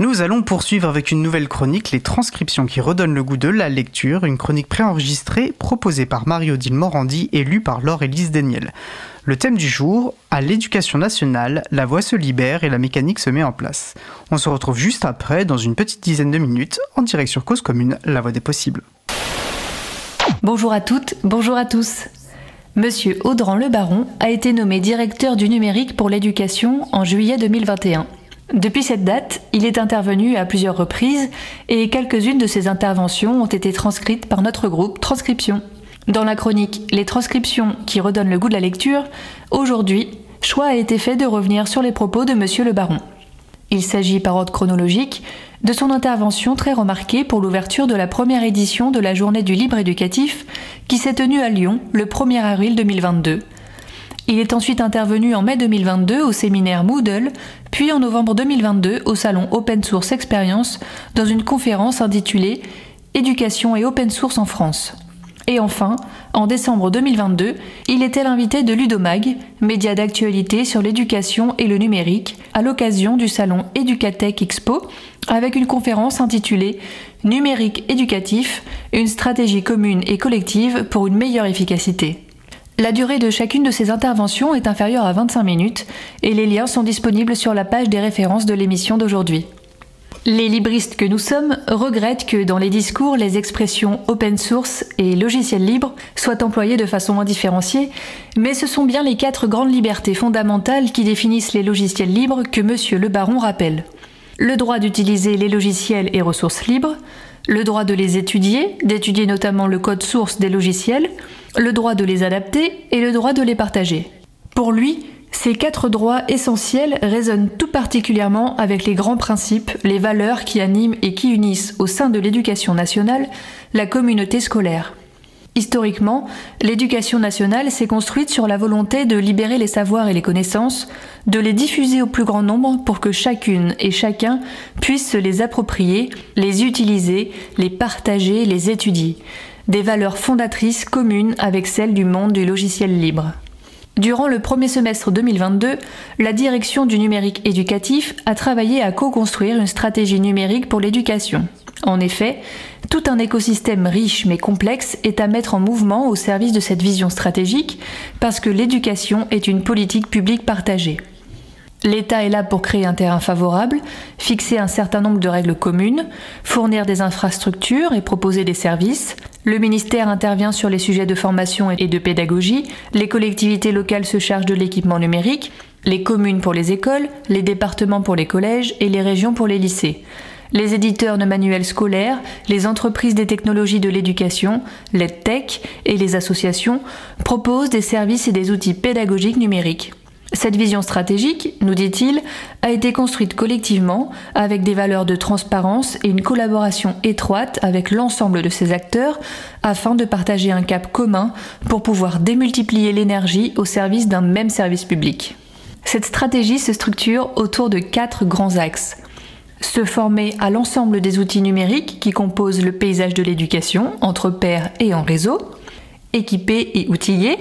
Nous allons poursuivre avec une nouvelle chronique, les transcriptions qui redonnent le goût de la lecture, une chronique préenregistrée proposée par Marie-Odile Morandi et lue par Laure-Élise Daniel. Le thème du jour, à l'éducation nationale, la voix se libère et la mécanique se met en place. On se retrouve juste après, dans une petite dizaine de minutes, en direction Cause Commune, la voix des possibles. Bonjour à toutes, bonjour à tous. Monsieur Audran Le Baron a été nommé directeur du numérique pour l'éducation en juillet 2021. Depuis cette date, il est intervenu à plusieurs reprises et quelques-unes de ses interventions ont été transcrites par notre groupe Transcription. Dans la chronique Les transcriptions qui redonnent le goût de la lecture, aujourd'hui, choix a été fait de revenir sur les propos de Monsieur le Baron. Il s'agit par ordre chronologique de son intervention très remarquée pour l'ouverture de la première édition de la Journée du libre éducatif qui s'est tenue à Lyon le 1er avril 2022 il est ensuite intervenu en mai 2022 au séminaire Moodle, puis en novembre 2022 au salon Open Source Experience dans une conférence intitulée Éducation et Open Source en France. Et enfin, en décembre 2022, il était l'invité de Ludomag, média d'actualité sur l'éducation et le numérique, à l'occasion du salon Educatech Expo, avec une conférence intitulée Numérique éducatif, une stratégie commune et collective pour une meilleure efficacité. La durée de chacune de ces interventions est inférieure à 25 minutes et les liens sont disponibles sur la page des références de l'émission d'aujourd'hui. Les libristes que nous sommes regrettent que dans les discours, les expressions open source et logiciel libre soient employées de façon indifférenciée, mais ce sont bien les quatre grandes libertés fondamentales qui définissent les logiciels libres que M. Le Baron rappelle. Le droit d'utiliser les logiciels et ressources libres, le droit de les étudier, d'étudier notamment le code source des logiciels, le droit de les adapter et le droit de les partager. Pour lui, ces quatre droits essentiels résonnent tout particulièrement avec les grands principes, les valeurs qui animent et qui unissent au sein de l'éducation nationale la communauté scolaire. Historiquement, l'éducation nationale s'est construite sur la volonté de libérer les savoirs et les connaissances, de les diffuser au plus grand nombre pour que chacune et chacun puisse se les approprier, les utiliser, les partager, les étudier des valeurs fondatrices communes avec celles du monde du logiciel libre. Durant le premier semestre 2022, la direction du numérique éducatif a travaillé à co-construire une stratégie numérique pour l'éducation. En effet, tout un écosystème riche mais complexe est à mettre en mouvement au service de cette vision stratégique parce que l'éducation est une politique publique partagée. L'État est là pour créer un terrain favorable, fixer un certain nombre de règles communes, fournir des infrastructures et proposer des services. Le ministère intervient sur les sujets de formation et de pédagogie, les collectivités locales se chargent de l'équipement numérique, les communes pour les écoles, les départements pour les collèges et les régions pour les lycées. Les éditeurs de manuels scolaires, les entreprises des technologies de l'éducation, les tech et les associations proposent des services et des outils pédagogiques numériques. Cette vision stratégique, nous dit-il, a été construite collectivement avec des valeurs de transparence et une collaboration étroite avec l'ensemble de ces acteurs afin de partager un cap commun pour pouvoir démultiplier l'énergie au service d'un même service public. Cette stratégie se structure autour de quatre grands axes. Se former à l'ensemble des outils numériques qui composent le paysage de l'éducation, entre pairs et en réseau, équipés et outillés.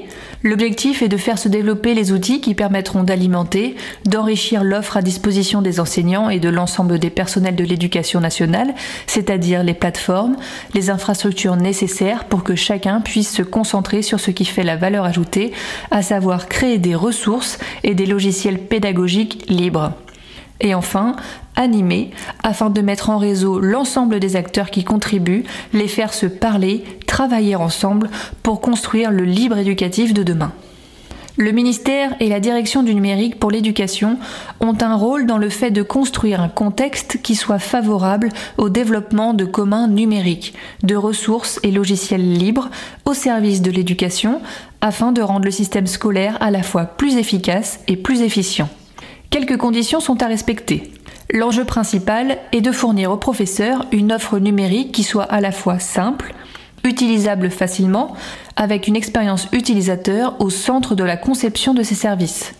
L'objectif est de faire se développer les outils qui permettront d'alimenter, d'enrichir l'offre à disposition des enseignants et de l'ensemble des personnels de l'éducation nationale, c'est-à-dire les plateformes, les infrastructures nécessaires pour que chacun puisse se concentrer sur ce qui fait la valeur ajoutée, à savoir créer des ressources et des logiciels pédagogiques libres. Et enfin, animer afin de mettre en réseau l'ensemble des acteurs qui contribuent, les faire se parler, travailler ensemble pour construire le libre éducatif de demain. Le ministère et la direction du numérique pour l'éducation ont un rôle dans le fait de construire un contexte qui soit favorable au développement de communs numériques, de ressources et logiciels libres au service de l'éducation afin de rendre le système scolaire à la fois plus efficace et plus efficient. Quelques conditions sont à respecter. L'enjeu principal est de fournir aux professeurs une offre numérique qui soit à la fois simple, utilisable facilement, avec une expérience utilisateur au centre de la conception de ces services.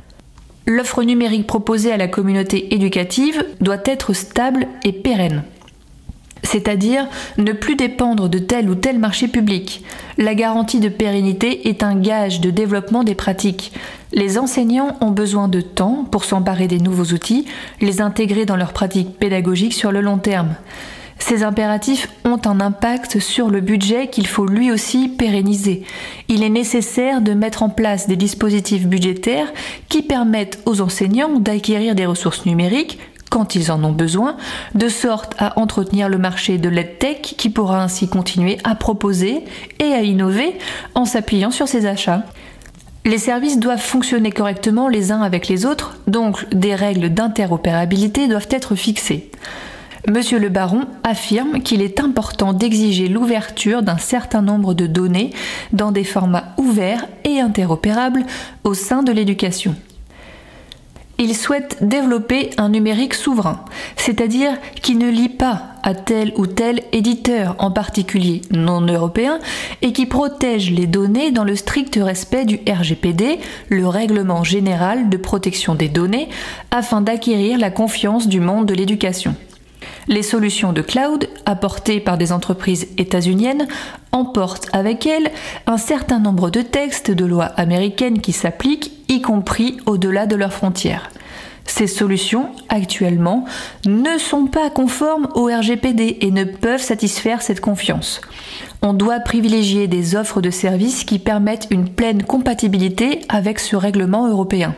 L'offre numérique proposée à la communauté éducative doit être stable et pérenne. C'est-à-dire ne plus dépendre de tel ou tel marché public. La garantie de pérennité est un gage de développement des pratiques. Les enseignants ont besoin de temps pour s'emparer des nouveaux outils, les intégrer dans leur pratique pédagogique sur le long terme. Ces impératifs ont un impact sur le budget qu'il faut lui aussi pérenniser. Il est nécessaire de mettre en place des dispositifs budgétaires qui permettent aux enseignants d'acquérir des ressources numériques quand ils en ont besoin, de sorte à entretenir le marché de l'EdTech qui pourra ainsi continuer à proposer et à innover en s'appuyant sur ses achats. Les services doivent fonctionner correctement les uns avec les autres, donc des règles d'interopérabilité doivent être fixées. Monsieur le baron affirme qu'il est important d'exiger l'ouverture d'un certain nombre de données dans des formats ouverts et interopérables au sein de l'éducation. Il souhaite développer un numérique souverain, c'est-à-dire qui ne lie pas à tel ou tel éditeur, en particulier non européen, et qui protège les données dans le strict respect du RGPD, le Règlement général de protection des données, afin d'acquérir la confiance du monde de l'éducation. Les solutions de cloud apportées par des entreprises états-uniennes emportent avec elles un certain nombre de textes de lois américaines qui s'appliquent, y compris au-delà de leurs frontières. Ces solutions, actuellement, ne sont pas conformes au RGPD et ne peuvent satisfaire cette confiance. On doit privilégier des offres de services qui permettent une pleine compatibilité avec ce règlement européen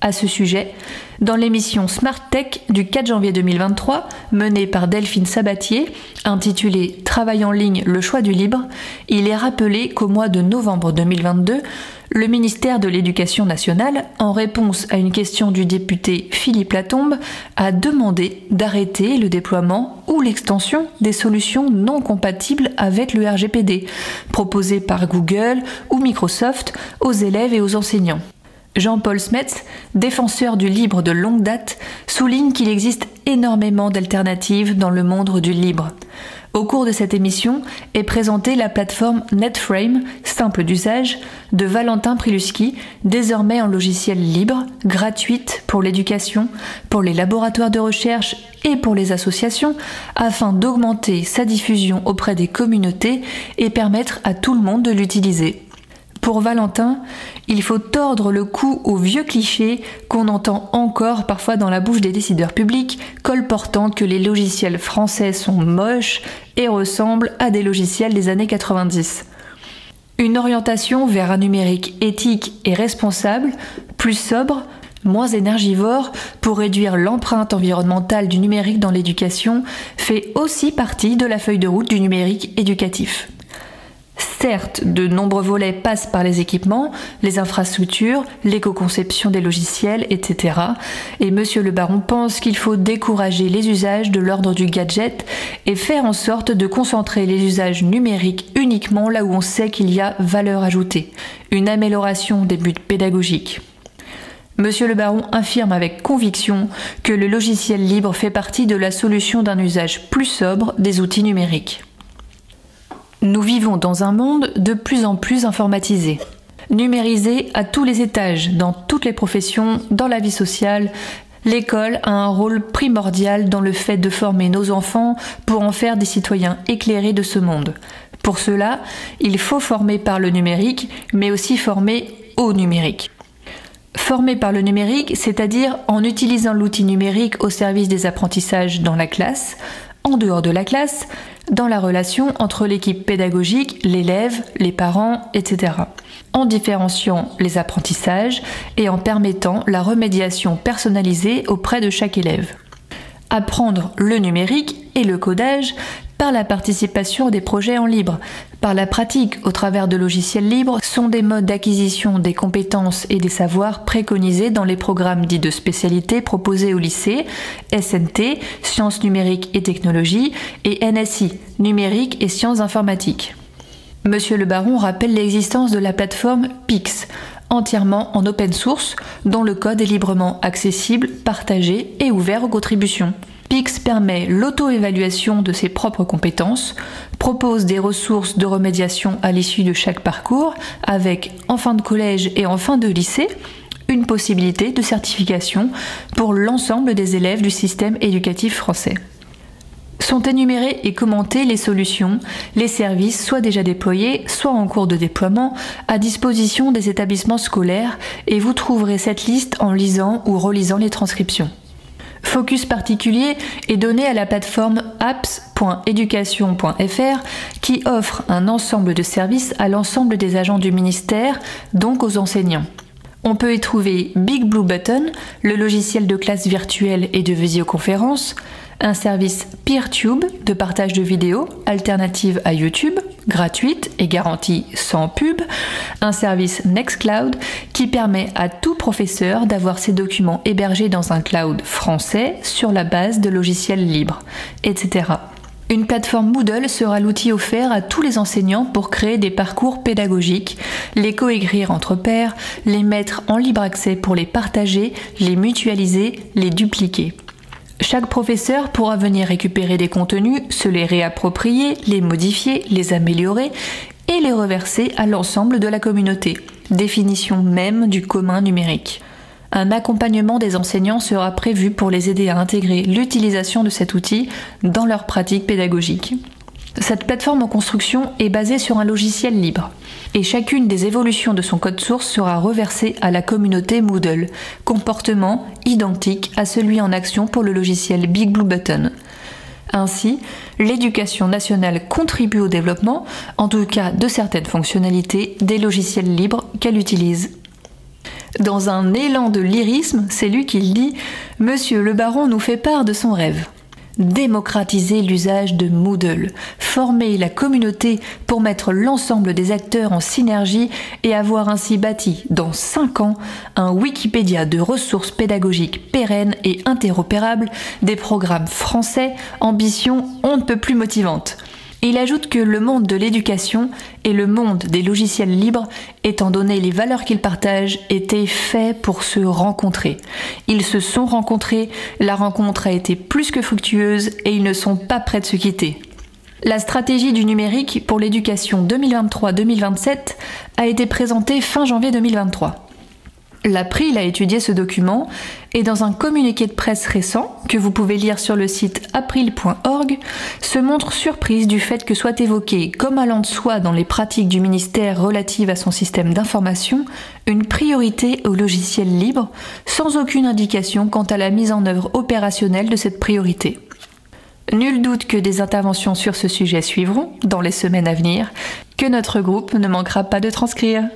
à ce sujet dans l'émission Smart Tech du 4 janvier 2023, menée par Delphine Sabatier, intitulée Travail en ligne, le choix du libre, il est rappelé qu'au mois de novembre 2022, le ministère de l'Éducation nationale, en réponse à une question du député Philippe Latombe, a demandé d'arrêter le déploiement ou l'extension des solutions non compatibles avec le RGPD, proposées par Google ou Microsoft aux élèves et aux enseignants. Jean-Paul Smets, défenseur du libre de longue date, souligne qu'il existe énormément d'alternatives dans le monde du libre. Au cours de cette émission est présentée la plateforme NetFrame, simple d'usage, de Valentin Priluski, désormais en logiciel libre, gratuite pour l'éducation, pour les laboratoires de recherche et pour les associations, afin d'augmenter sa diffusion auprès des communautés et permettre à tout le monde de l'utiliser. Pour Valentin, il faut tordre le cou aux vieux clichés qu'on entend encore parfois dans la bouche des décideurs publics, colportant que les logiciels français sont moches et ressemblent à des logiciels des années 90. Une orientation vers un numérique éthique et responsable, plus sobre, moins énergivore, pour réduire l'empreinte environnementale du numérique dans l'éducation, fait aussi partie de la feuille de route du numérique éducatif. Certes, de nombreux volets passent par les équipements, les infrastructures, l'éco-conception des logiciels, etc. Et Monsieur le Baron pense qu'il faut décourager les usages de l'ordre du gadget et faire en sorte de concentrer les usages numériques uniquement là où on sait qu'il y a valeur ajoutée, une amélioration des buts pédagogiques. Monsieur le baron affirme avec conviction que le logiciel libre fait partie de la solution d'un usage plus sobre des outils numériques. Nous vivons dans un monde de plus en plus informatisé, numérisé à tous les étages, dans toutes les professions, dans la vie sociale. L'école a un rôle primordial dans le fait de former nos enfants pour en faire des citoyens éclairés de ce monde. Pour cela, il faut former par le numérique, mais aussi former au numérique. Former par le numérique, c'est-à-dire en utilisant l'outil numérique au service des apprentissages dans la classe, en dehors de la classe, dans la relation entre l'équipe pédagogique, l'élève, les parents, etc. En différenciant les apprentissages et en permettant la remédiation personnalisée auprès de chaque élève. Apprendre le numérique et le codage par la participation des projets en libre, par la pratique au travers de logiciels libres sont des modes d'acquisition des compétences et des savoirs préconisés dans les programmes dits de spécialité proposés au lycée, SNT, sciences numériques et technologies, et NSI, numérique et sciences informatiques. Monsieur le baron rappelle l'existence de la plateforme PIX, entièrement en open source, dont le code est librement accessible, partagé et ouvert aux contributions. PIX permet l'auto-évaluation de ses propres compétences, propose des ressources de remédiation à l'issue de chaque parcours, avec en fin de collège et en fin de lycée, une possibilité de certification pour l'ensemble des élèves du système éducatif français. Sont énumérées et commentées les solutions, les services soit déjà déployés, soit en cours de déploiement, à disposition des établissements scolaires et vous trouverez cette liste en lisant ou relisant les transcriptions. Focus particulier est donné à la plateforme apps.education.fr qui offre un ensemble de services à l'ensemble des agents du ministère, donc aux enseignants. On peut y trouver Big Blue Button, le logiciel de classe virtuelle et de visioconférence, un service PeerTube de partage de vidéos alternative à YouTube, gratuite et garantie sans pub, un service Nextcloud qui permet à tout professeur d'avoir ses documents hébergés dans un cloud français sur la base de logiciels libres, etc. Une plateforme Moodle sera l'outil offert à tous les enseignants pour créer des parcours pédagogiques, les coécrire entre pairs, les mettre en libre accès pour les partager, les mutualiser, les dupliquer. Chaque professeur pourra venir récupérer des contenus, se les réapproprier, les modifier, les améliorer et les reverser à l'ensemble de la communauté. Définition même du commun numérique. Un accompagnement des enseignants sera prévu pour les aider à intégrer l'utilisation de cet outil dans leur pratique pédagogique. Cette plateforme en construction est basée sur un logiciel libre et chacune des évolutions de son code source sera reversée à la communauté Moodle, comportement identique à celui en action pour le logiciel Big Blue Button. Ainsi, l'éducation nationale contribue au développement, en tout cas de certaines fonctionnalités, des logiciels libres qu'elle utilise. Dans un élan de lyrisme, c'est lui qui dit Monsieur le baron nous fait part de son rêve démocratiser l'usage de Moodle, former la communauté pour mettre l'ensemble des acteurs en synergie et avoir ainsi bâti, dans 5 ans, un Wikipédia de ressources pédagogiques pérennes et interopérables, des programmes français, ambition on ne peut plus motivante. Il ajoute que le monde de l'éducation et le monde des logiciels libres, étant donné les valeurs qu'ils partagent, étaient faits pour se rencontrer. Ils se sont rencontrés, la rencontre a été plus que fructueuse et ils ne sont pas prêts de se quitter. La stratégie du numérique pour l'éducation 2023-2027 a été présentée fin janvier 2023. L'April a étudié ce document et dans un communiqué de presse récent que vous pouvez lire sur le site april.org se montre surprise du fait que soit évoqué, comme allant de soi dans les pratiques du ministère relatives à son système d'information, une priorité au logiciel libre sans aucune indication quant à la mise en œuvre opérationnelle de cette priorité. Nul doute que des interventions sur ce sujet suivront dans les semaines à venir, que notre groupe ne manquera pas de transcrire.